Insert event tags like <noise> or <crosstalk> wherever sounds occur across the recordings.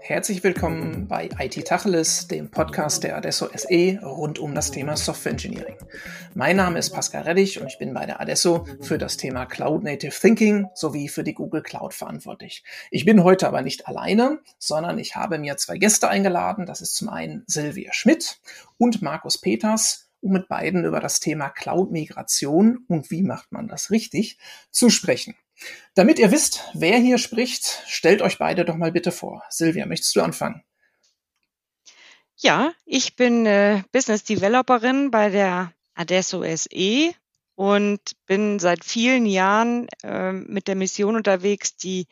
Herzlich willkommen bei IT Tacheles, dem Podcast der Adesso SE rund um das Thema Software Engineering. Mein Name ist Pascal Reddich und ich bin bei der Adesso für das Thema Cloud Native Thinking sowie für die Google Cloud verantwortlich. Ich bin heute aber nicht alleine, sondern ich habe mir zwei Gäste eingeladen. Das ist zum einen Silvia Schmidt und Markus Peters, um mit beiden über das Thema Cloud-Migration und wie macht man das richtig zu sprechen. Damit ihr wisst, wer hier spricht, stellt euch beide doch mal bitte vor. Silvia, möchtest du anfangen? Ja, ich bin äh, Business Developerin bei der Adesso SE und bin seit vielen Jahren äh, mit der Mission unterwegs, die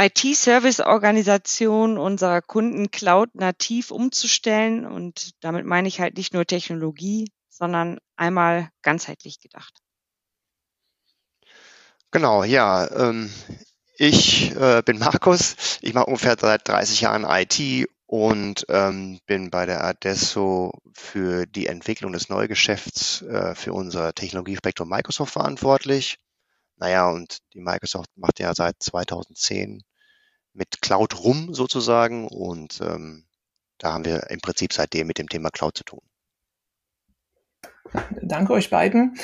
IT-Service-Organisation unserer Kunden Cloud nativ umzustellen. Und damit meine ich halt nicht nur Technologie, sondern einmal ganzheitlich gedacht. Genau, ja. Ähm, ich äh, bin Markus. Ich mache ungefähr seit 30 Jahren IT und ähm, bin bei der Adesso für die Entwicklung des Neugeschäfts äh, für unser Technologiespektrum Microsoft verantwortlich. Naja, und die Microsoft macht ja seit 2010 mit Cloud rum sozusagen und ähm, da haben wir im Prinzip seitdem mit dem Thema Cloud zu tun. Danke euch beiden.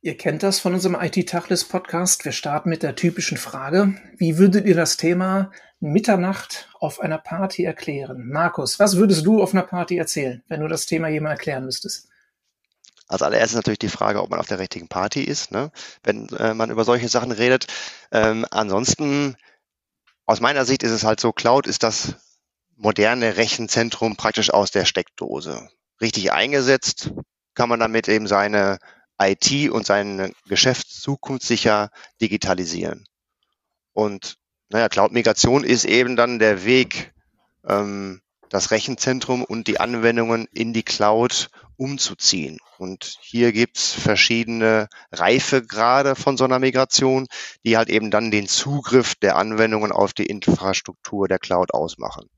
Ihr kennt das von unserem IT-Tachlis-Podcast. Wir starten mit der typischen Frage. Wie würdet ihr das Thema Mitternacht auf einer Party erklären? Markus, was würdest du auf einer Party erzählen, wenn du das Thema jemand erklären müsstest? Als allererstes natürlich die Frage, ob man auf der richtigen Party ist, ne? wenn äh, man über solche Sachen redet. Ähm, ansonsten, aus meiner Sicht ist es halt so, Cloud ist das moderne Rechenzentrum praktisch aus der Steckdose. Richtig eingesetzt kann man damit eben seine IT und sein Geschäft zukunftssicher digitalisieren. Und naja, Cloud-Migration ist eben dann der Weg, ähm, das Rechenzentrum und die Anwendungen in die Cloud umzuziehen. Und hier gibt's verschiedene Reifegrade von so einer Migration, die halt eben dann den Zugriff der Anwendungen auf die Infrastruktur der Cloud ausmachen.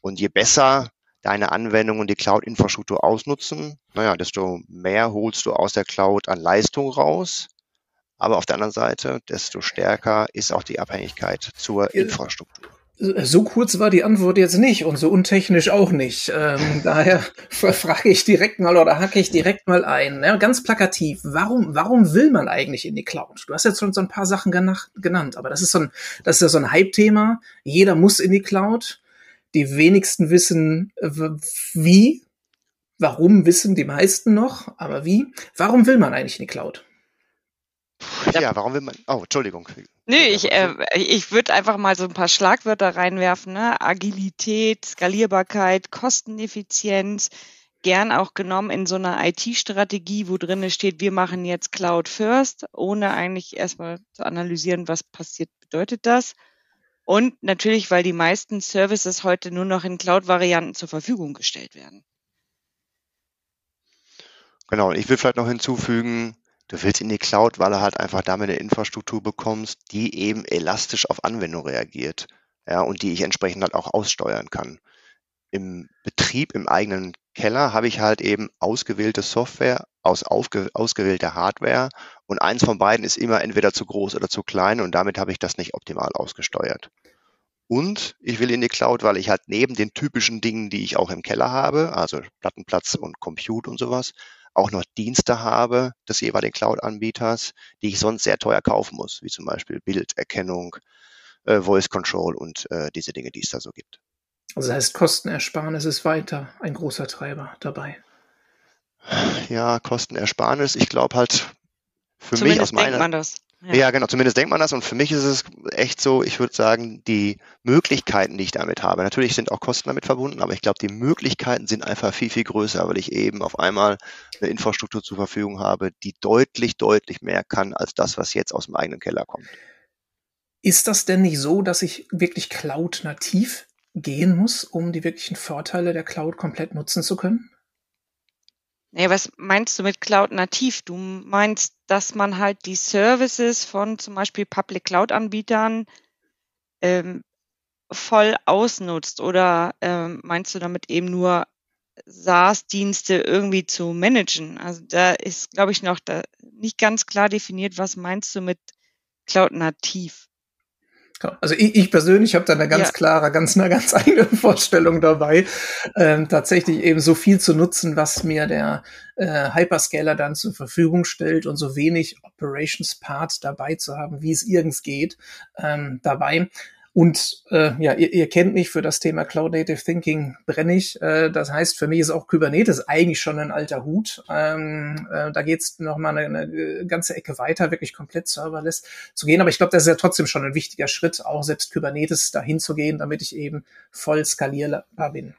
Und je besser deine Anwendung und die Cloud-Infrastruktur ausnutzen, naja, desto mehr holst du aus der Cloud an Leistung raus. Aber auf der anderen Seite, desto stärker ist auch die Abhängigkeit zur Infrastruktur. So kurz war die Antwort jetzt nicht und so untechnisch auch nicht. Ähm, <laughs> daher frage ich direkt mal oder hacke ich direkt mal ein. Ja, ganz plakativ. Warum, warum will man eigentlich in die Cloud? Du hast jetzt schon so ein paar Sachen genannt, aber das ist so ein, das ist ja so ein Hype-Thema. Jeder muss in die Cloud. Die wenigsten wissen, wie. Warum wissen die meisten noch, aber wie? Warum will man eigentlich in die Cloud? Ja, warum will man? Oh, Entschuldigung. Nö, ich, äh, ich würde einfach mal so ein paar Schlagwörter reinwerfen. Ne? Agilität, Skalierbarkeit, Kosteneffizienz, gern auch genommen in so einer IT-Strategie, wo drin steht, wir machen jetzt Cloud First, ohne eigentlich erstmal zu analysieren, was passiert, bedeutet das. Und natürlich, weil die meisten Services heute nur noch in Cloud-Varianten zur Verfügung gestellt werden. Genau, ich will vielleicht noch hinzufügen, du willst in die Cloud, weil du halt einfach damit eine Infrastruktur bekommst, die eben elastisch auf Anwendung reagiert. Ja, und die ich entsprechend halt auch aussteuern kann. Im Betrieb, im eigenen Keller habe ich halt eben ausgewählte Software aus ausgewählter Hardware und eins von beiden ist immer entweder zu groß oder zu klein und damit habe ich das nicht optimal ausgesteuert. Und ich will in die Cloud, weil ich halt neben den typischen Dingen, die ich auch im Keller habe, also Plattenplatz und Compute und sowas, auch noch Dienste habe des jeweiligen Cloud-Anbieters, die ich sonst sehr teuer kaufen muss, wie zum Beispiel Bilderkennung, äh, Voice Control und äh, diese Dinge, die es da so gibt. Also das heißt, Kostenersparnis ist weiter ein großer Treiber dabei. Ja, Kostenersparnis, ich glaube halt für Zumindest mich aus meiner... Denkt man das. Ja. ja. genau, zumindest denkt man das. Und für mich ist es echt so, ich würde sagen, die Möglichkeiten, die ich damit habe, natürlich sind auch Kosten damit verbunden, aber ich glaube, die Möglichkeiten sind einfach viel, viel größer, weil ich eben auf einmal eine Infrastruktur zur Verfügung habe, die deutlich, deutlich mehr kann als das, was jetzt aus dem eigenen Keller kommt. Ist das denn nicht so, dass ich wirklich Cloud-nativ gehen muss, um die wirklichen Vorteile der Cloud komplett nutzen zu können? Nee, was meinst du mit Cloud nativ? Du meinst, dass man halt die Services von zum Beispiel Public Cloud Anbietern ähm, voll ausnutzt oder ähm, meinst du damit eben nur SaaS-Dienste irgendwie zu managen. Also da ist, glaube ich, noch da nicht ganz klar definiert, was meinst du mit Cloud nativ? Also ich, ich persönlich habe da eine ganz ja. klare, ganz eine ganz <laughs> eigene Vorstellung dabei, ähm, tatsächlich eben so viel zu nutzen, was mir der äh, Hyperscaler dann zur Verfügung stellt und so wenig Operations Part dabei zu haben, wie es irgends geht, ähm, dabei. Und äh, ja, ihr, ihr kennt mich für das Thema Cloud Native Thinking brenne ich. Äh, das heißt, für mich ist auch Kubernetes eigentlich schon ein alter Hut. Ähm, äh, da geht's noch mal eine, eine ganze Ecke weiter, wirklich komplett serverless zu gehen. Aber ich glaube, das ist ja trotzdem schon ein wichtiger Schritt, auch selbst Kubernetes dahin zu gehen, damit ich eben voll skalierbar bin.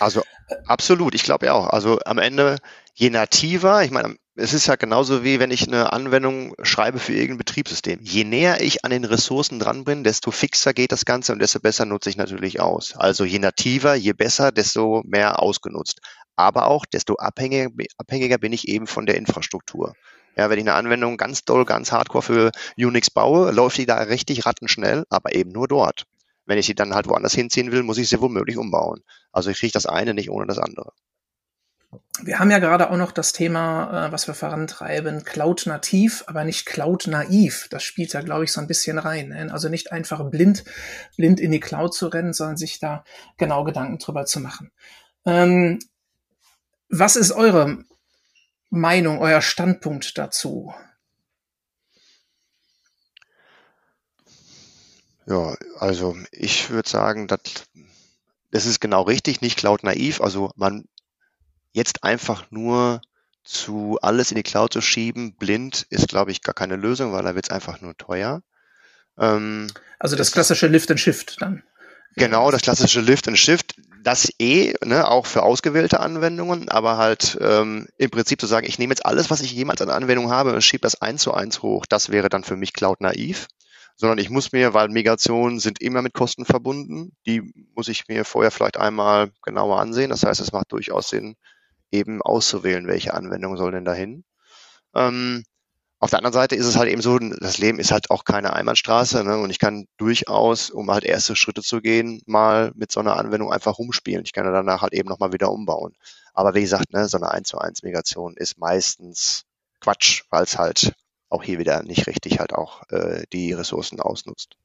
Also absolut, ich glaube ja auch. Also am Ende, je nativer, ich meine, es ist ja genauso wie wenn ich eine Anwendung schreibe für irgendein Betriebssystem. Je näher ich an den Ressourcen dran bin, desto fixer geht das Ganze und desto besser nutze ich natürlich aus. Also je nativer, je besser, desto mehr ausgenutzt. Aber auch desto abhängiger, abhängiger bin ich eben von der Infrastruktur. Ja, wenn ich eine Anwendung ganz doll, ganz hardcore für Unix baue, läuft die da richtig rattenschnell, aber eben nur dort. Wenn ich sie dann halt woanders hinziehen will, muss ich sie womöglich umbauen. Also ich kriege das eine nicht ohne das andere. Wir haben ja gerade auch noch das Thema, äh, was wir vorantreiben, Cloud nativ, aber nicht Cloud naiv. Das spielt da, glaube ich, so ein bisschen rein. Ne? Also nicht einfach blind, blind in die Cloud zu rennen, sondern sich da genau Gedanken drüber zu machen. Ähm, was ist eure Meinung, euer Standpunkt dazu? Ja, also ich würde sagen, das, das ist genau richtig, nicht Cloud naiv. Also man Jetzt einfach nur zu alles in die Cloud zu schieben, blind, ist, glaube ich, gar keine Lösung, weil da wird es einfach nur teuer. Ähm, also das klassische Lift and Shift dann. Genau, das klassische Lift and Shift, das eh, ne, auch für ausgewählte Anwendungen, aber halt ähm, im Prinzip zu sagen, ich nehme jetzt alles, was ich jemals an Anwendung habe und schiebe das eins zu eins hoch, das wäre dann für mich Cloud naiv. Sondern ich muss mir, weil Migrationen sind immer mit Kosten verbunden, die muss ich mir vorher vielleicht einmal genauer ansehen. Das heißt, es macht durchaus Sinn, eben auszuwählen, welche Anwendung soll denn dahin. Ähm, auf der anderen Seite ist es halt eben so, das Leben ist halt auch keine Einbahnstraße ne? und ich kann durchaus, um halt erste Schritte zu gehen, mal mit so einer Anwendung einfach rumspielen. Ich kann danach halt eben nochmal wieder umbauen. Aber wie gesagt, ne, so eine 1 zu 1 Migration ist meistens Quatsch, weil es halt auch hier wieder nicht richtig halt auch äh, die Ressourcen ausnutzt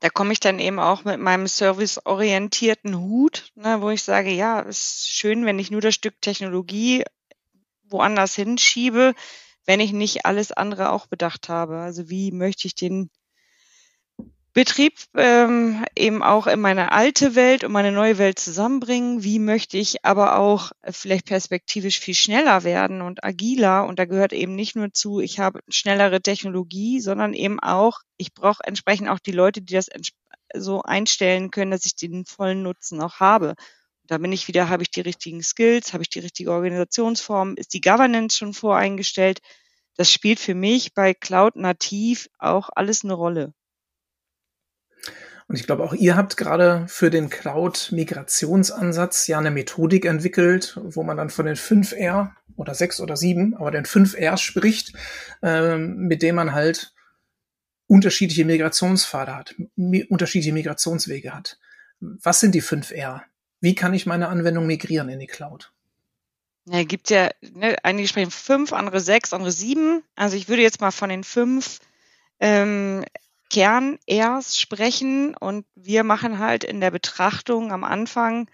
da komme ich dann eben auch mit meinem serviceorientierten Hut, ne, wo ich sage, ja, es ist schön, wenn ich nur das Stück Technologie woanders hinschiebe, wenn ich nicht alles andere auch bedacht habe. Also wie möchte ich den Betrieb ähm, eben auch in meine alte Welt und meine neue Welt zusammenbringen? Wie möchte ich aber auch vielleicht perspektivisch viel schneller werden und agiler? Und da gehört eben nicht nur zu, ich habe schnellere Technologie, sondern eben auch, ich brauche entsprechend auch die Leute, die das so einstellen können, dass ich den vollen Nutzen auch habe. Und da bin ich wieder, habe ich die richtigen Skills, habe ich die richtige Organisationsform, ist die Governance schon voreingestellt? Das spielt für mich bei Cloud nativ auch alles eine Rolle. Und ich glaube, auch ihr habt gerade für den Cloud-Migrationsansatz ja eine Methodik entwickelt, wo man dann von den 5R oder 6 oder 7, aber den 5R spricht, ähm, mit dem man halt unterschiedliche Migrationspfade hat, unterschiedliche Migrationswege hat. Was sind die 5R? Wie kann ich meine Anwendung migrieren in die Cloud? Ja, gibt ja, ne, einige sprechen fünf, andere sechs, andere sieben. Also ich würde jetzt mal von den fünf ähm, Kern erst sprechen und wir machen halt in der Betrachtung am Anfang,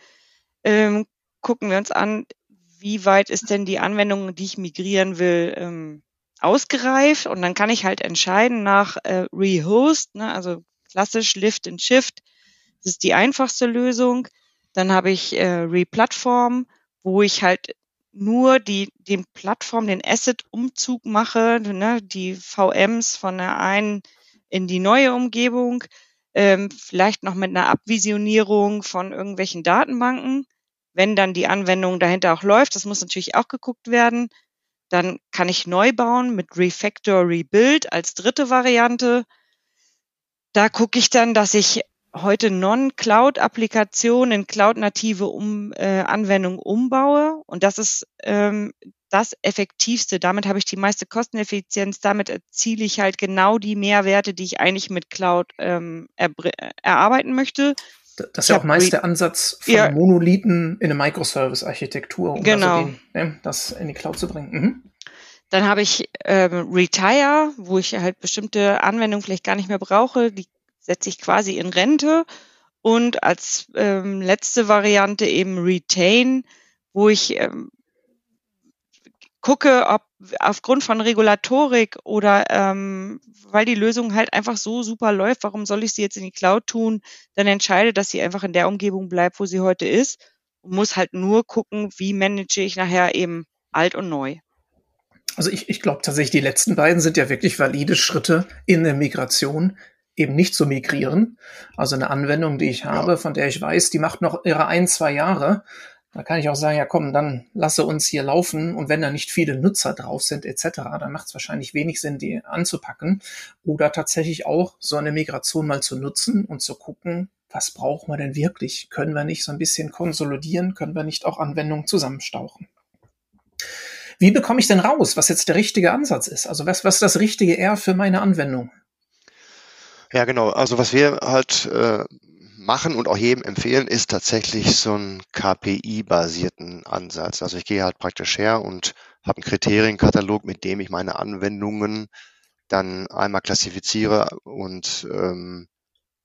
ähm, gucken wir uns an, wie weit ist denn die Anwendung, die ich migrieren will, ähm, ausgereift? Und dann kann ich halt entscheiden nach äh, Rehost, ne, also klassisch Lift and Shift, das ist die einfachste Lösung. Dann habe ich äh, Replatform, wo ich halt nur die, den Plattform, den Asset-Umzug mache, ne, die VMs von der einen in die neue Umgebung, ähm, vielleicht noch mit einer Abvisionierung von irgendwelchen Datenbanken. Wenn dann die Anwendung dahinter auch läuft, das muss natürlich auch geguckt werden. Dann kann ich neu bauen mit Refactor Rebuild als dritte Variante. Da gucke ich dann, dass ich heute Non-Cloud-Applikationen in Cloud-native um, äh, Anwendungen umbaue. Und das ist ähm, das Effektivste. Damit habe ich die meiste Kosteneffizienz. Damit erziele ich halt genau die Mehrwerte, die ich eigentlich mit Cloud ähm, er erarbeiten möchte. Das ist ja auch meist der Ansatz von ja. Monolithen in eine Microservice-Architektur, um genau. also den, ne, das in die Cloud zu bringen. Mhm. Dann habe ich ähm, Retire, wo ich halt bestimmte Anwendungen vielleicht gar nicht mehr brauche. Die setze ich quasi in Rente. Und als ähm, letzte Variante eben Retain, wo ich ähm, gucke, ob aufgrund von Regulatorik oder ähm, weil die Lösung halt einfach so super läuft, warum soll ich sie jetzt in die Cloud tun, dann entscheide, dass sie einfach in der Umgebung bleibt, wo sie heute ist und muss halt nur gucken, wie manage ich nachher eben alt und neu. Also ich, ich glaube tatsächlich, die letzten beiden sind ja wirklich valide Schritte in der Migration, eben nicht zu migrieren. Also eine Anwendung, die ich habe, von der ich weiß, die macht noch ihre ein, zwei Jahre. Da kann ich auch sagen, ja komm, dann lasse uns hier laufen und wenn da nicht viele Nutzer drauf sind etc., dann macht es wahrscheinlich wenig Sinn, die anzupacken. Oder tatsächlich auch so eine Migration mal zu nutzen und zu gucken, was brauchen wir denn wirklich? Können wir nicht so ein bisschen konsolidieren? Können wir nicht auch Anwendungen zusammenstauchen? Wie bekomme ich denn raus, was jetzt der richtige Ansatz ist? Also was, was ist das richtige R für meine Anwendung? Ja, genau. Also was wir halt äh, machen und auch jedem empfehlen, ist tatsächlich so ein KPI-basierten Ansatz. Also ich gehe halt praktisch her und habe einen Kriterienkatalog, mit dem ich meine Anwendungen dann einmal klassifiziere und ähm,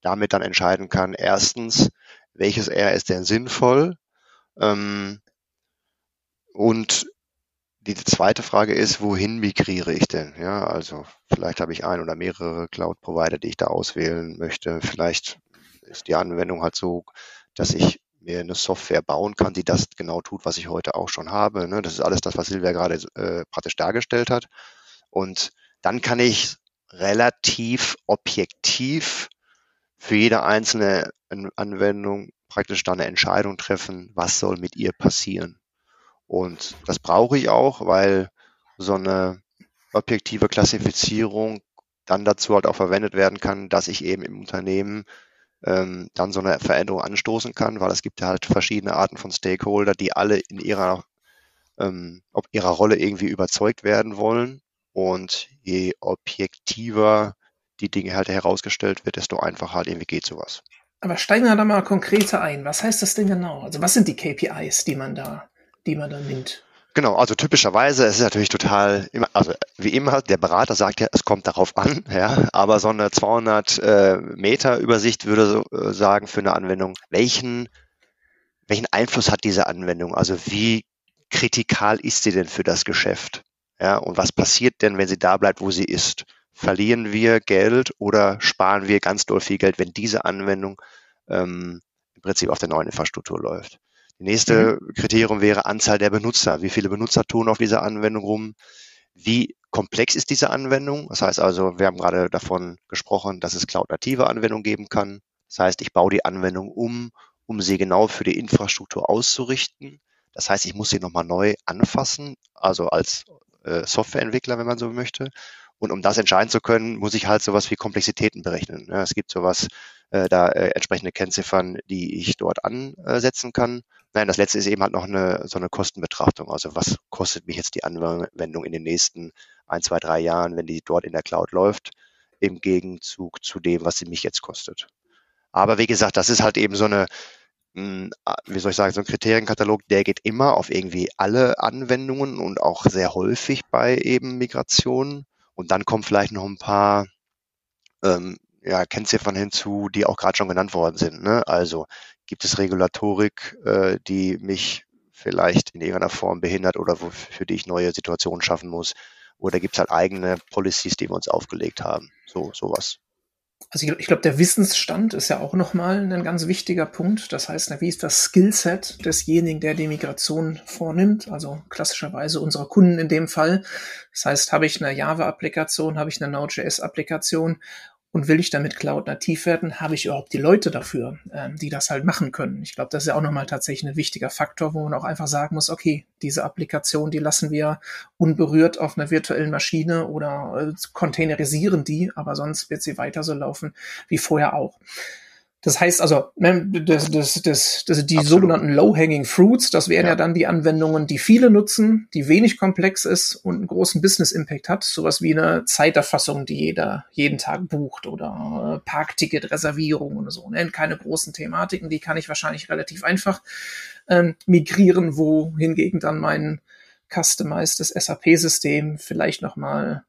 damit dann entscheiden kann, erstens, welches R ist denn sinnvoll ähm, und die zweite Frage ist, wohin migriere ich denn? Ja, also vielleicht habe ich ein oder mehrere Cloud-Provider, die ich da auswählen möchte. Vielleicht ist die Anwendung halt so, dass ich mir eine Software bauen kann, die das genau tut, was ich heute auch schon habe. Ne? Das ist alles das, was Silvia gerade äh, praktisch dargestellt hat. Und dann kann ich relativ objektiv für jede einzelne Anwendung praktisch dann eine Entscheidung treffen, was soll mit ihr passieren. Und das brauche ich auch, weil so eine objektive Klassifizierung dann dazu halt auch verwendet werden kann, dass ich eben im Unternehmen ähm, dann so eine Veränderung anstoßen kann, weil es gibt ja halt verschiedene Arten von Stakeholder, die alle in ihrer, ähm, ob ihrer Rolle irgendwie überzeugt werden wollen. Und je objektiver die Dinge halt herausgestellt wird, desto einfacher halt irgendwie geht sowas. Aber steigen wir da mal konkreter ein. Was heißt das denn genau? Also was sind die KPIs, die man da, die man da nimmt? Genau, also typischerweise, es ist natürlich total, immer, also wie immer, der Berater sagt ja, es kommt darauf an, <laughs> ja, aber so eine 200 äh, Meter Übersicht würde so, äh, sagen für eine Anwendung, welchen, welchen Einfluss hat diese Anwendung? Also wie kritikal ist sie denn für das Geschäft? Ja, und was passiert denn, wenn sie da bleibt, wo sie ist? Verlieren wir Geld oder sparen wir ganz doll viel Geld, wenn diese Anwendung ähm, im Prinzip auf der neuen Infrastruktur läuft? Die nächste mhm. Kriterium wäre Anzahl der Benutzer. Wie viele Benutzer tun auf dieser Anwendung rum? Wie komplex ist diese Anwendung? Das heißt also, wir haben gerade davon gesprochen, dass es cloud-native Anwendungen geben kann. Das heißt, ich baue die Anwendung um, um sie genau für die Infrastruktur auszurichten. Das heißt, ich muss sie nochmal neu anfassen, also als äh, Softwareentwickler, wenn man so möchte. Und um das entscheiden zu können, muss ich halt sowas wie Komplexitäten berechnen. Ja, es gibt sowas, äh, da äh, entsprechende Kennziffern, die ich dort ansetzen kann. Nein, das letzte ist eben halt noch eine, so eine Kostenbetrachtung. Also was kostet mich jetzt die Anwendung in den nächsten ein, zwei, drei Jahren, wenn die dort in der Cloud läuft, im Gegenzug zu dem, was sie mich jetzt kostet. Aber wie gesagt, das ist halt eben so eine, hm, wie soll ich sagen, so ein Kriterienkatalog, der geht immer auf irgendwie alle Anwendungen und auch sehr häufig bei eben Migrationen. Und dann kommen vielleicht noch ein paar ähm, ja, Kennziffern hinzu, die auch gerade schon genannt worden sind. Ne? Also gibt es Regulatorik, äh, die mich vielleicht in irgendeiner Form behindert oder für die ich neue Situationen schaffen muss? Oder gibt es halt eigene Policies, die wir uns aufgelegt haben? So, sowas. Also ich, ich glaube, der Wissensstand ist ja auch nochmal ein ganz wichtiger Punkt. Das heißt, wie ist das Skillset desjenigen, der die Migration vornimmt? Also klassischerweise unsere Kunden in dem Fall. Das heißt, habe ich eine Java-Applikation, habe ich eine Node.js-Applikation und will ich damit Cloud nativ werden, habe ich überhaupt die Leute dafür, ähm, die das halt machen können. Ich glaube, das ist ja auch nochmal tatsächlich ein wichtiger Faktor, wo man auch einfach sagen muss, okay, diese Applikation, die lassen wir unberührt auf einer virtuellen Maschine oder äh, containerisieren die, aber sonst wird sie weiter so laufen wie vorher auch. Das heißt also, ne, das, das, das, das, die Absolut. sogenannten Low-Hanging Fruits, das wären ja. ja. dann die Anwendungen, die viele nutzen, die wenig komplex ist und einen großen Business-Impact hat. Sowas wie eine Zeiterfassung, die jeder jeden Tag bucht oder äh, Parkticket-Reservierung oder so. Ne? Keine großen Thematiken, die kann ich wahrscheinlich relativ einfach ähm, migrieren, wo hingegen dann mein customized SAP-System vielleicht noch mal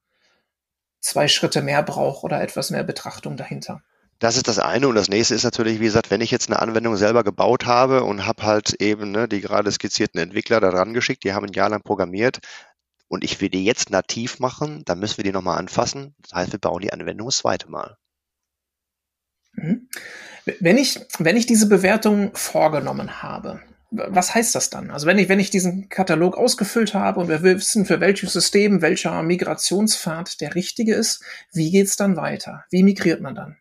zwei Schritte mehr braucht oder etwas mehr Betrachtung dahinter. Das ist das eine. Und das nächste ist natürlich, wie gesagt, wenn ich jetzt eine Anwendung selber gebaut habe und habe halt eben ne, die gerade skizzierten Entwickler da dran geschickt, die haben ein Jahr lang programmiert und ich will die jetzt nativ machen, dann müssen wir die nochmal anfassen. Das heißt, wir bauen die Anwendung das zweite Mal. Mhm. Wenn ich, wenn ich diese Bewertung vorgenommen habe, was heißt das dann? Also wenn ich, wenn ich diesen Katalog ausgefüllt habe und wir wissen, für welches System welcher Migrationspfad der richtige ist, wie geht's dann weiter? Wie migriert man dann?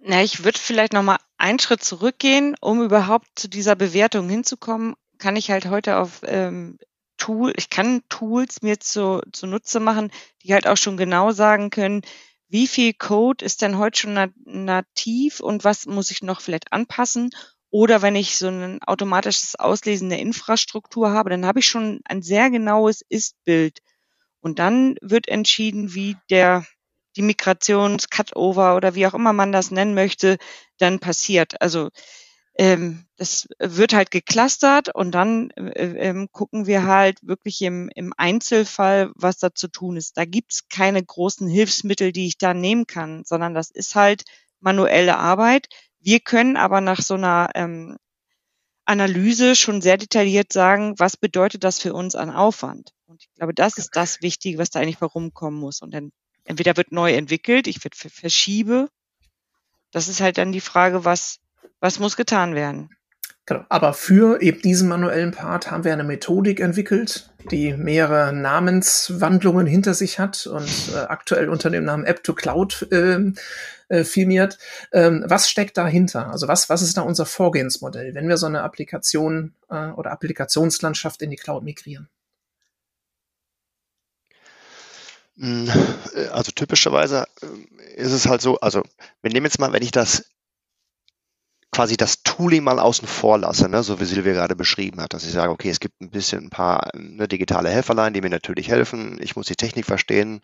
Na, ich würde vielleicht noch mal einen Schritt zurückgehen, um überhaupt zu dieser Bewertung hinzukommen, kann ich halt heute auf ähm, Tool, ich kann Tools mir zu, zunutze machen, die halt auch schon genau sagen können, wie viel Code ist denn heute schon nat nativ und was muss ich noch vielleicht anpassen? Oder wenn ich so ein automatisches Auslesen der Infrastruktur habe, dann habe ich schon ein sehr genaues Ist-Bild. Und dann wird entschieden, wie der die Migrations-Cutover oder wie auch immer man das nennen möchte, dann passiert. Also ähm, das wird halt geclustert und dann äh, ähm, gucken wir halt wirklich im, im Einzelfall, was da zu tun ist. Da gibt's keine großen Hilfsmittel, die ich da nehmen kann, sondern das ist halt manuelle Arbeit. Wir können aber nach so einer ähm, Analyse schon sehr detailliert sagen, was bedeutet das für uns an Aufwand. Und ich glaube, das ist das Wichtige, was da eigentlich herumkommen muss. Und dann entweder wird neu entwickelt, ich wird verschiebe. Das ist halt dann die Frage, was, was muss getan werden. Genau. Aber für eben diesen manuellen Part haben wir eine Methodik entwickelt, die mehrere Namenswandlungen hinter sich hat und äh, aktuell unter dem Namen App to Cloud äh, äh, firmiert. Ähm, was steckt dahinter? Also was, was ist da unser Vorgehensmodell, wenn wir so eine Applikation äh, oder Applikationslandschaft in die Cloud migrieren? Hm, äh, also typischerweise äh, ist es halt so, also wir nehmen jetzt mal, wenn ich das quasi das Tooling mal außen vor lasse, ne, so wie Silvia gerade beschrieben hat, dass ich sage, okay, es gibt ein bisschen ein paar ne, digitale Helferlein, die mir natürlich helfen, ich muss die Technik verstehen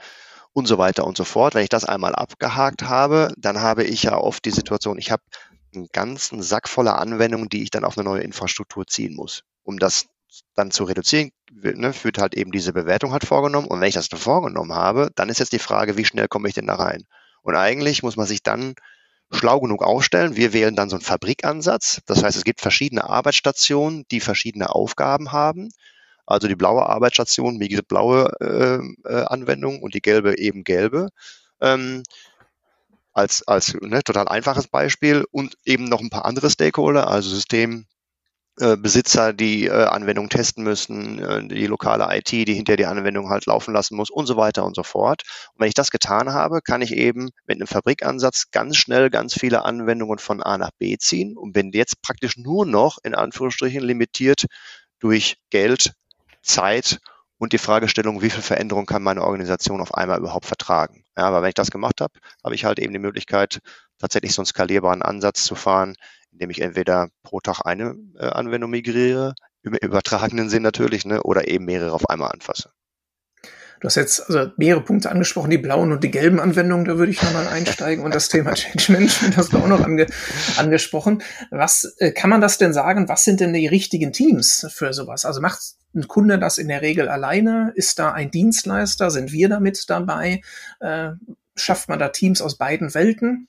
und so weiter und so fort. Wenn ich das einmal abgehakt habe, dann habe ich ja oft die Situation, ich habe einen ganzen Sack voller Anwendungen, die ich dann auf eine neue Infrastruktur ziehen muss, um das dann zu reduzieren, ne, wird halt eben diese Bewertung halt vorgenommen. Und wenn ich das dann vorgenommen habe, dann ist jetzt die Frage, wie schnell komme ich denn da rein? Und eigentlich muss man sich dann schlau genug aufstellen. Wir wählen dann so einen Fabrikansatz. Das heißt, es gibt verschiedene Arbeitsstationen, die verschiedene Aufgaben haben. Also die blaue Arbeitsstation migriert blaue äh, äh, Anwendung und die gelbe eben gelbe. Ähm, als als ne, total einfaches Beispiel und eben noch ein paar andere Stakeholder, also System, äh, Besitzer, die äh, Anwendung testen müssen, äh, die lokale IT, die hinter die Anwendung halt laufen lassen muss und so weiter und so fort. Und wenn ich das getan habe, kann ich eben mit einem Fabrikansatz ganz schnell ganz viele Anwendungen von A nach B ziehen und bin jetzt praktisch nur noch in Anführungsstrichen limitiert durch Geld, Zeit und die Fragestellung, wie viel Veränderung kann meine Organisation auf einmal überhaupt vertragen. Ja, aber wenn ich das gemacht habe, habe ich halt eben die Möglichkeit, tatsächlich so einen skalierbaren Ansatz zu fahren, indem ich entweder pro Tag eine äh, Anwendung migriere, im übertragenen Sinn natürlich, ne, oder eben mehrere auf einmal anfasse. Du hast jetzt also mehrere Punkte angesprochen, die blauen und die gelben Anwendungen, da würde ich nochmal einsteigen und das Thema <laughs> Change Management hast du auch noch ange angesprochen. Was äh, kann man das denn sagen? Was sind denn die richtigen Teams für sowas? Also macht ein Kunde das in der Regel alleine? Ist da ein Dienstleister? Sind wir damit dabei? Äh, schafft man da Teams aus beiden Welten?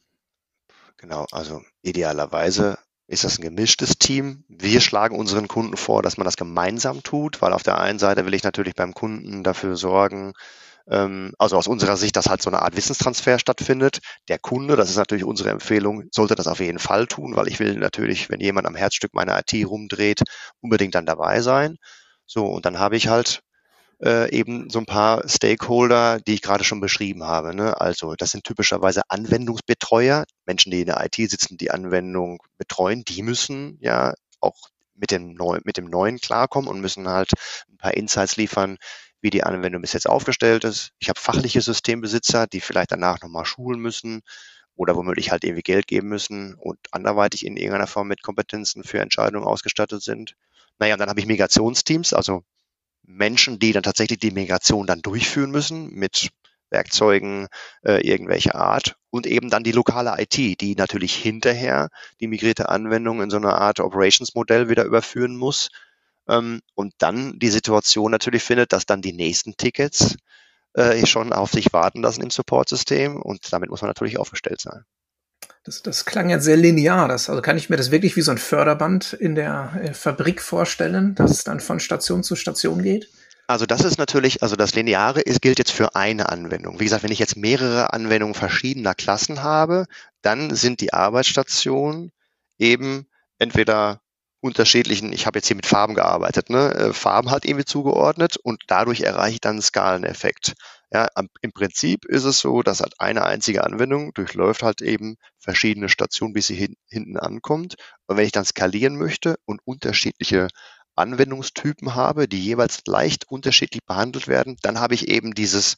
Genau, also idealerweise ist das ein gemischtes Team. Wir schlagen unseren Kunden vor, dass man das gemeinsam tut, weil auf der einen Seite will ich natürlich beim Kunden dafür sorgen, ähm, also aus unserer Sicht, dass halt so eine Art Wissenstransfer stattfindet. Der Kunde, das ist natürlich unsere Empfehlung, sollte das auf jeden Fall tun, weil ich will natürlich, wenn jemand am Herzstück meiner IT rumdreht, unbedingt dann dabei sein. So, und dann habe ich halt äh, eben so ein paar Stakeholder, die ich gerade schon beschrieben habe. Ne? Also das sind typischerweise Anwendungsbetreuer, Menschen, die in der IT sitzen, die Anwendung betreuen, die müssen ja auch mit dem, Neu mit dem Neuen klarkommen und müssen halt ein paar Insights liefern, wie die Anwendung bis jetzt aufgestellt ist. Ich habe fachliche Systembesitzer, die vielleicht danach nochmal schulen müssen oder womöglich halt irgendwie Geld geben müssen und anderweitig in irgendeiner Form mit Kompetenzen für Entscheidungen ausgestattet sind. Naja, und dann habe ich Migrationsteams, also Menschen, die dann tatsächlich die Migration dann durchführen müssen mit Werkzeugen äh, irgendwelcher Art und eben dann die lokale IT, die natürlich hinterher die migrierte Anwendung in so einer Art Operations-Modell wieder überführen muss ähm, und dann die Situation natürlich findet, dass dann die nächsten Tickets äh, schon auf sich warten lassen im Support-System und damit muss man natürlich aufgestellt sein. Das, das klang jetzt sehr linear. Das, also kann ich mir das wirklich wie so ein Förderband in der äh, Fabrik vorstellen, dass es dann von Station zu Station geht? Also das ist natürlich, also das Lineare ist, gilt jetzt für eine Anwendung. Wie gesagt, wenn ich jetzt mehrere Anwendungen verschiedener Klassen habe, dann sind die Arbeitsstationen eben entweder unterschiedlichen, ich habe jetzt hier mit Farben gearbeitet, ne? Äh, Farben hat irgendwie zugeordnet und dadurch erreiche ich dann einen Skaleneffekt. Ja, Im Prinzip ist es so, dass halt eine einzige Anwendung durchläuft halt eben verschiedene Stationen, bis sie hin, hinten ankommt. Und wenn ich dann skalieren möchte und unterschiedliche Anwendungstypen habe, die jeweils leicht unterschiedlich behandelt werden, dann habe ich eben dieses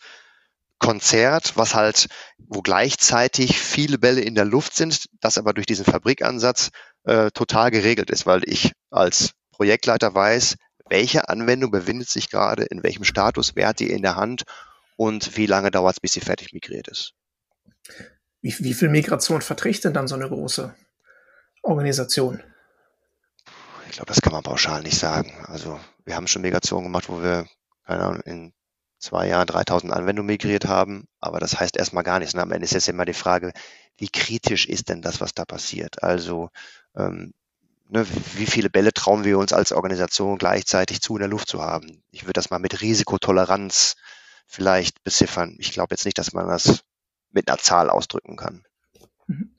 Konzert, was halt, wo gleichzeitig viele Bälle in der Luft sind, das aber durch diesen Fabrikansatz äh, total geregelt ist, weil ich als Projektleiter weiß, welche Anwendung befindet sich gerade in welchem Status, wer hat die in der Hand und wie lange dauert es, bis sie fertig migriert ist. Wie, wie viel Migration verträgt denn dann so eine große Organisation? Ich glaube, das kann man pauschal nicht sagen. Also wir haben schon Migrationen gemacht, wo wir, keine Ahnung, in zwei Jahren 3000 Anwendungen migriert haben, aber das heißt erstmal gar nichts. Und am Ende ist jetzt immer die Frage, wie kritisch ist denn das, was da passiert? Also ähm, ne, wie viele Bälle trauen wir uns als Organisation gleichzeitig zu in der Luft zu haben? Ich würde das mal mit Risikotoleranz vielleicht beziffern. Ich glaube jetzt nicht, dass man das mit einer Zahl ausdrücken kann. Mhm.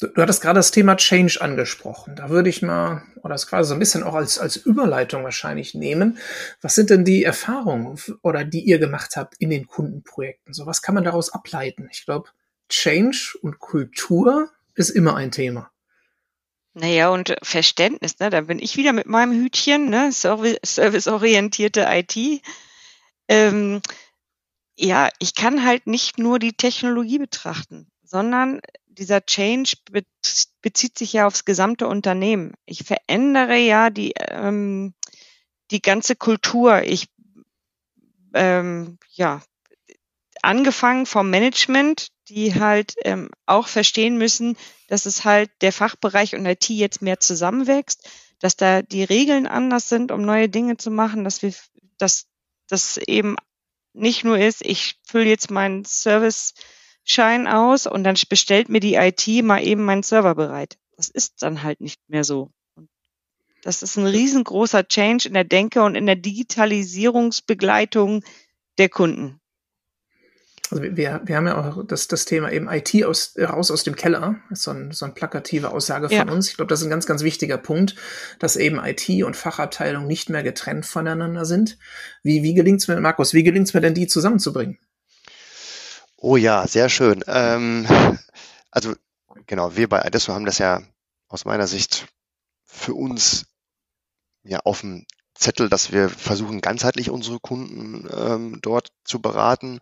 Du, du hattest gerade das Thema Change angesprochen. Da würde ich mal, oder das quasi so ein bisschen auch als, als Überleitung wahrscheinlich nehmen. Was sind denn die Erfahrungen oder die ihr gemacht habt in den Kundenprojekten? So was kann man daraus ableiten? Ich glaube, Change und Kultur ist immer ein Thema. Naja, und Verständnis, ne? Da bin ich wieder mit meinem Hütchen, ne? Serviceorientierte IT. Ähm, ja, ich kann halt nicht nur die Technologie betrachten, sondern dieser Change bezieht sich ja aufs gesamte Unternehmen. Ich verändere ja die, ähm, die ganze Kultur. Ich, ähm, ja, angefangen vom Management, die halt ähm, auch verstehen müssen, dass es halt der Fachbereich und IT jetzt mehr zusammenwächst, dass da die Regeln anders sind, um neue Dinge zu machen, dass wir, dass das eben nicht nur ist, ich fülle jetzt meinen Service-Schein aus und dann bestellt mir die IT mal eben meinen Server bereit. Das ist dann halt nicht mehr so. das ist ein riesengroßer Change in der Denke und in der Digitalisierungsbegleitung der Kunden. Also wir, wir haben ja auch das, das Thema eben IT aus, raus aus dem Keller. Das ist so, ein, so eine plakative Aussage von ja. uns. Ich glaube, das ist ein ganz, ganz wichtiger Punkt, dass eben IT und Fachabteilung nicht mehr getrennt voneinander sind. Wie, wie gelingt es mir, Markus, wie gelingt es mir denn, die zusammenzubringen? Oh ja, sehr schön. Ähm, also genau, wir bei Adesso haben das ja aus meiner Sicht für uns ja auf dem Zettel, dass wir versuchen, ganzheitlich unsere Kunden ähm, dort zu beraten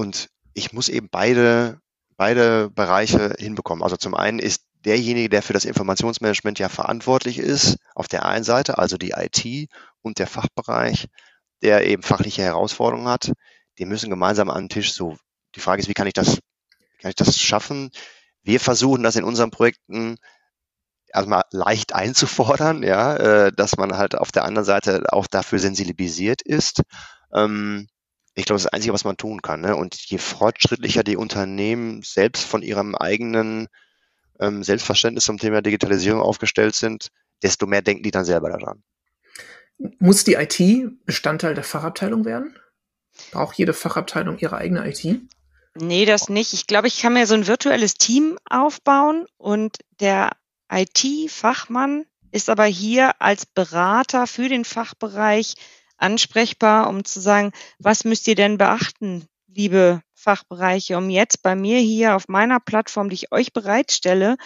und ich muss eben beide, beide Bereiche hinbekommen. Also zum einen ist derjenige, der für das Informationsmanagement ja verantwortlich ist, auf der einen Seite, also die IT und der Fachbereich, der eben fachliche Herausforderungen hat, die müssen gemeinsam an den Tisch so. Die Frage ist, wie kann ich das, kann ich das schaffen? Wir versuchen das in unseren Projekten erstmal leicht <laughs> einzufordern, ja, äh, dass man halt auf der anderen Seite auch dafür sensibilisiert ist. Ähm, ich glaube, das ist das Einzige, was man tun kann. Ne? Und je fortschrittlicher die Unternehmen selbst von ihrem eigenen ähm, Selbstverständnis zum Thema Digitalisierung aufgestellt sind, desto mehr denken die dann selber daran. Muss die IT Bestandteil der Fachabteilung werden? Braucht jede Fachabteilung ihre eigene IT? Nee, das nicht. Ich glaube, ich kann mir so ein virtuelles Team aufbauen und der IT-Fachmann ist aber hier als Berater für den Fachbereich ansprechbar, um zu sagen, was müsst ihr denn beachten, liebe Fachbereiche, um jetzt bei mir hier auf meiner Plattform, die ich euch bereitstelle,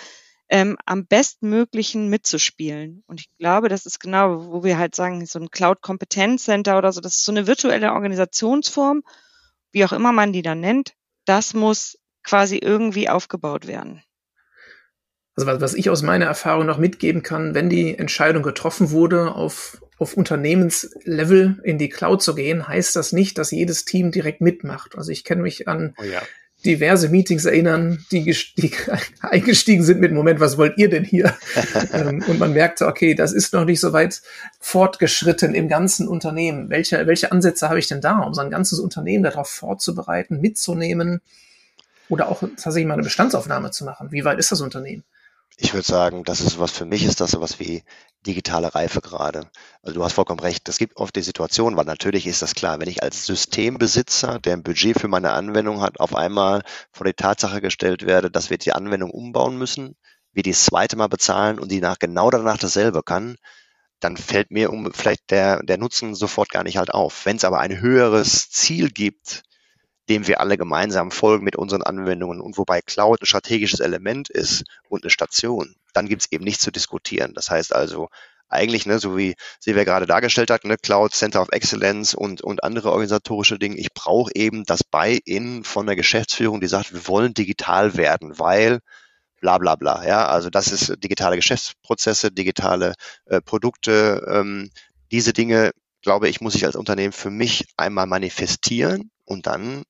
ähm, am bestmöglichen mitzuspielen. Und ich glaube, das ist genau, wo wir halt sagen, so ein Cloud Competence Center oder so, das ist so eine virtuelle Organisationsform, wie auch immer man die dann nennt, das muss quasi irgendwie aufgebaut werden. Also was, was ich aus meiner Erfahrung noch mitgeben kann, wenn die Entscheidung getroffen wurde, auf, auf Unternehmenslevel in die Cloud zu gehen, heißt das nicht, dass jedes Team direkt mitmacht. Also ich kenne mich an oh ja. diverse Meetings erinnern, die, die <laughs> eingestiegen sind mit Moment, was wollt ihr denn hier? <laughs> Ähm, und man merkte, okay, das ist noch nicht so weit fortgeschritten im ganzen Unternehmen. Welche, welche Ansätze habe ich denn da, um so ein ganzes Unternehmen darauf vorzubereiten, mitzunehmen? Oder auch tatsächlich mal eine Bestandsaufnahme zu machen. Wie weit ist das Unternehmen? Ich würde sagen, das ist was für mich ist das sowas wie digitale Reife gerade. Also du hast vollkommen recht. Es gibt oft die Situation, weil natürlich ist das klar, wenn ich als Systembesitzer, der ein Budget für meine Anwendung hat, auf einmal vor die Tatsache gestellt werde, dass wir die Anwendung umbauen müssen, wir die zweite Mal bezahlen und die nach genau danach dasselbe kann, dann fällt mir um vielleicht der, der Nutzen sofort gar nicht halt auf. Wenn es aber ein höheres Ziel gibt, dem wir alle gemeinsam folgen mit unseren Anwendungen und wobei Cloud ein strategisches Element ist und eine Station, dann gibt es eben nichts zu diskutieren. Das heißt also, eigentlich, ne, so wie sie wir gerade dargestellt hat, ne, Cloud Center of Excellence und, und andere organisatorische Dinge. Ich brauche eben das Buy-in von der Geschäftsführung, die sagt, wir wollen digital werden, weil bla bla bla. Ja, also das ist digitale Geschäftsprozesse, digitale äh, Produkte. Ähm, diese Dinge, glaube ich, muss ich als Unternehmen für mich einmal manifestieren und dann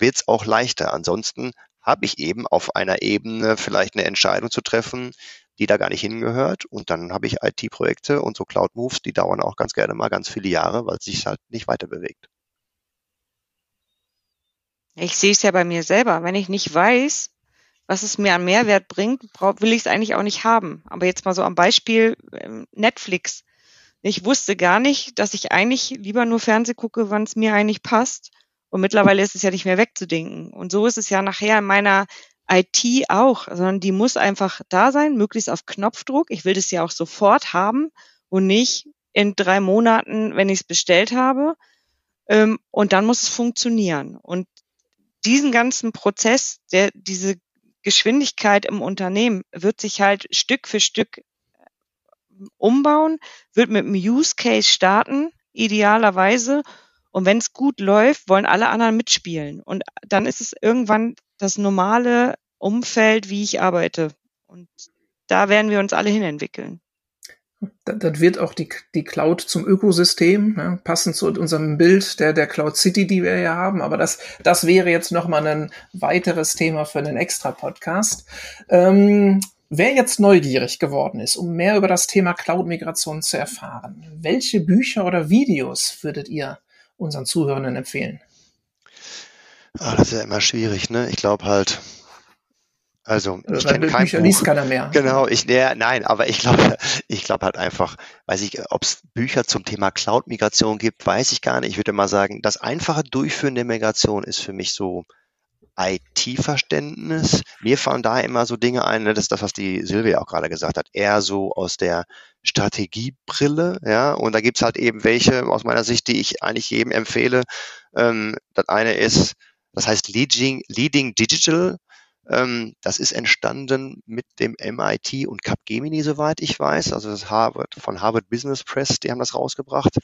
wird es auch leichter. Ansonsten habe ich eben auf einer Ebene vielleicht eine Entscheidung zu treffen, die da gar nicht hingehört. Und dann habe ich IT-Projekte und so Cloud Moves, die dauern auch ganz gerne mal ganz viele Jahre, weil es sich halt nicht weiter bewegt. Ich sehe es ja bei mir selber. Wenn ich nicht weiß, was es mir an Mehrwert bringt, will ich es eigentlich auch nicht haben. Aber jetzt mal so am Beispiel ähm, Netflix. Ich wusste gar nicht, dass ich eigentlich lieber nur Fernseh gucke, wann es mir eigentlich passt und mittlerweile ist es ja nicht mehr wegzudenken. Und so ist es ja nachher in meiner IT auch, sondern die muss einfach da sein, möglichst auf Knopfdruck. Ich will das ja auch sofort haben und nicht in drei Monaten, wenn ich es bestellt habe. Ähm, und dann muss es funktionieren. Und diesen ganzen Prozess, der, diese Geschwindigkeit im Unternehmen wird sich halt Stück für Stück umbauen, wird mit einem Use Case starten, idealerweise, und wenn es gut läuft, wollen alle anderen mitspielen. Und dann ist es irgendwann das normale Umfeld, wie ich arbeite. Und da werden wir uns alle hinentwickeln. Dann wird auch die, die Cloud zum Ökosystem, ja, passend zu unserem Bild der, der Cloud City, die wir hier haben. Aber das, das wäre jetzt nochmal ein weiteres Thema für einen extra Podcast. Ähm, wer jetzt neugierig geworden ist, um mehr über das Thema Cloud-Migration zu erfahren, welche Bücher oder Videos würdet ihr unseren Zuhörenden empfehlen? Ah, das ist ja immer schwierig, ne? Ich glaube halt, also ich kenne kein Bücher Buch. liest keiner mehr. Genau, ich ja, nein, aber ich glaube, <laughs> ich glaube halt einfach, weiß ich, ob es Bücher zum Thema Cloud-Migration gibt, weiß ich gar nicht. Ich würde mal sagen, das einfache Durchführen der Migration ist für mich so IT-Verständnis. Mir fallen da immer so Dinge ein, ne, das ist das, was die Silvia auch gerade gesagt hat, eher so aus der Strategiebrille, ja, und da gibt's halt eben welche aus meiner Sicht, die ich eigentlich jedem empfehle. Ähm, das eine ist, das heißt Leading, Leading Digital, ähm, das ist entstanden mit dem MIT und Capgemini, soweit ich weiß. Also das Harvard, von Harvard Business Press, die haben das rausgebracht.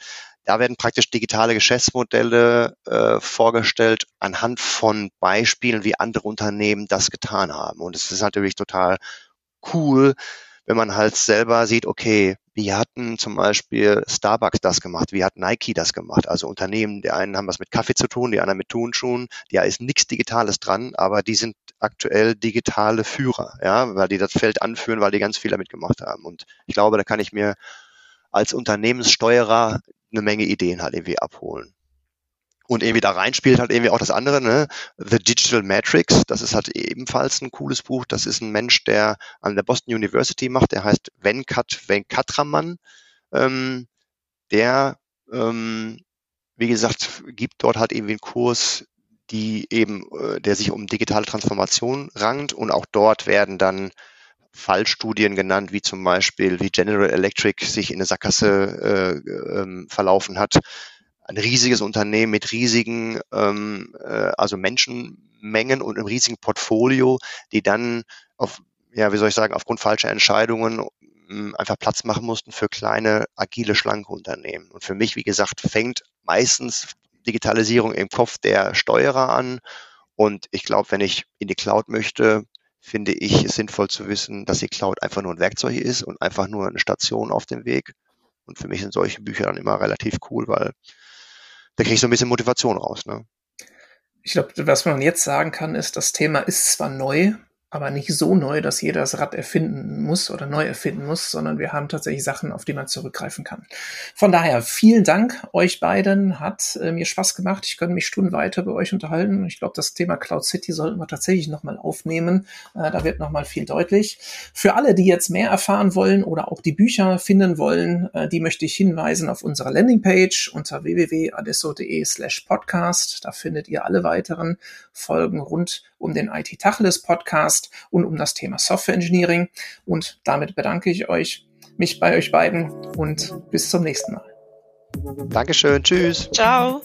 Da werden praktisch digitale Geschäftsmodelle äh, vorgestellt anhand von Beispielen, wie andere Unternehmen das getan haben. Und es ist natürlich total cool, wenn man halt selber sieht, okay, wie hatten zum Beispiel Starbucks das gemacht, wie hat Nike das gemacht? Also Unternehmen, die einen haben was mit Kaffee zu tun, die anderen mit Turnschuhen, ja, ist nichts Digitales dran, aber die sind aktuell digitale Führer, ja, weil die das Feld anführen, weil die ganz viel damit gemacht haben. Und ich glaube, da kann ich mir als Unternehmenssteuerer eine Menge Ideen halt irgendwie abholen. Und irgendwie da reinspielt halt irgendwie auch das andere, ne? The Digital Matrix, das ist halt ebenfalls ein cooles Buch. Das ist ein Mensch, der an der Boston University macht, der heißt Venkat Venkatraman. Ähm, der, ähm, wie gesagt, gibt dort halt irgendwie einen Kurs, die eben, äh, der sich um digitale Transformation rankt und auch dort werden dann Fallstudien genannt, wie zum Beispiel, wie General Electric sich in eine Sackgasse äh, ähm, verlaufen hat, ein riesiges Unternehmen mit riesigen, ähm, äh, also Menschenmengen und einem riesigen Portfolio, die dann auf ja, wie soll ich sagen, aufgrund falscher Entscheidungen hm, einfach Platz machen mussten für kleine, agile, schlanke Unternehmen. Und für mich, wie gesagt, fängt meistens Digitalisierung im Kopf der Steuerer an. Und ich glaube, wenn ich in die Cloud möchte, finde ich es sinnvoll zu wissen, dass die Cloud einfach nur ein Werkzeug ist und einfach nur eine Station auf dem Weg. Und für mich sind solche Bücher dann immer relativ cool, weil da kriege ich so ein bisschen Motivation raus. Ne? Ich glaube, was man jetzt sagen kann, ist, das Thema ist zwar neu, aber nicht so neu, dass jeder das Rad erfinden muss oder neu erfinden muss, sondern wir haben tatsächlich Sachen, auf die man zurückgreifen kann. Von daher vielen Dank euch beiden, hat äh, mir Spaß gemacht. Ich könnte mich Stunden weiter bei euch unterhalten. Ich glaube, das Thema Cloud City sollten wir tatsächlich nochmal aufnehmen. Äh, da wird nochmal viel deutlich. Für alle, die jetzt mehr erfahren wollen oder auch die Bücher finden wollen, äh, die möchte ich hinweisen auf unserer Landingpage unter www.adesso.de slash podcast. Da findet ihr alle weiteren Folgen rund um den IT Tacheles Podcast und um das Thema Software Engineering. Und damit bedanke ich euch, mich bei euch beiden und bis zum nächsten Mal. Dankeschön. Tschüss. Ciao.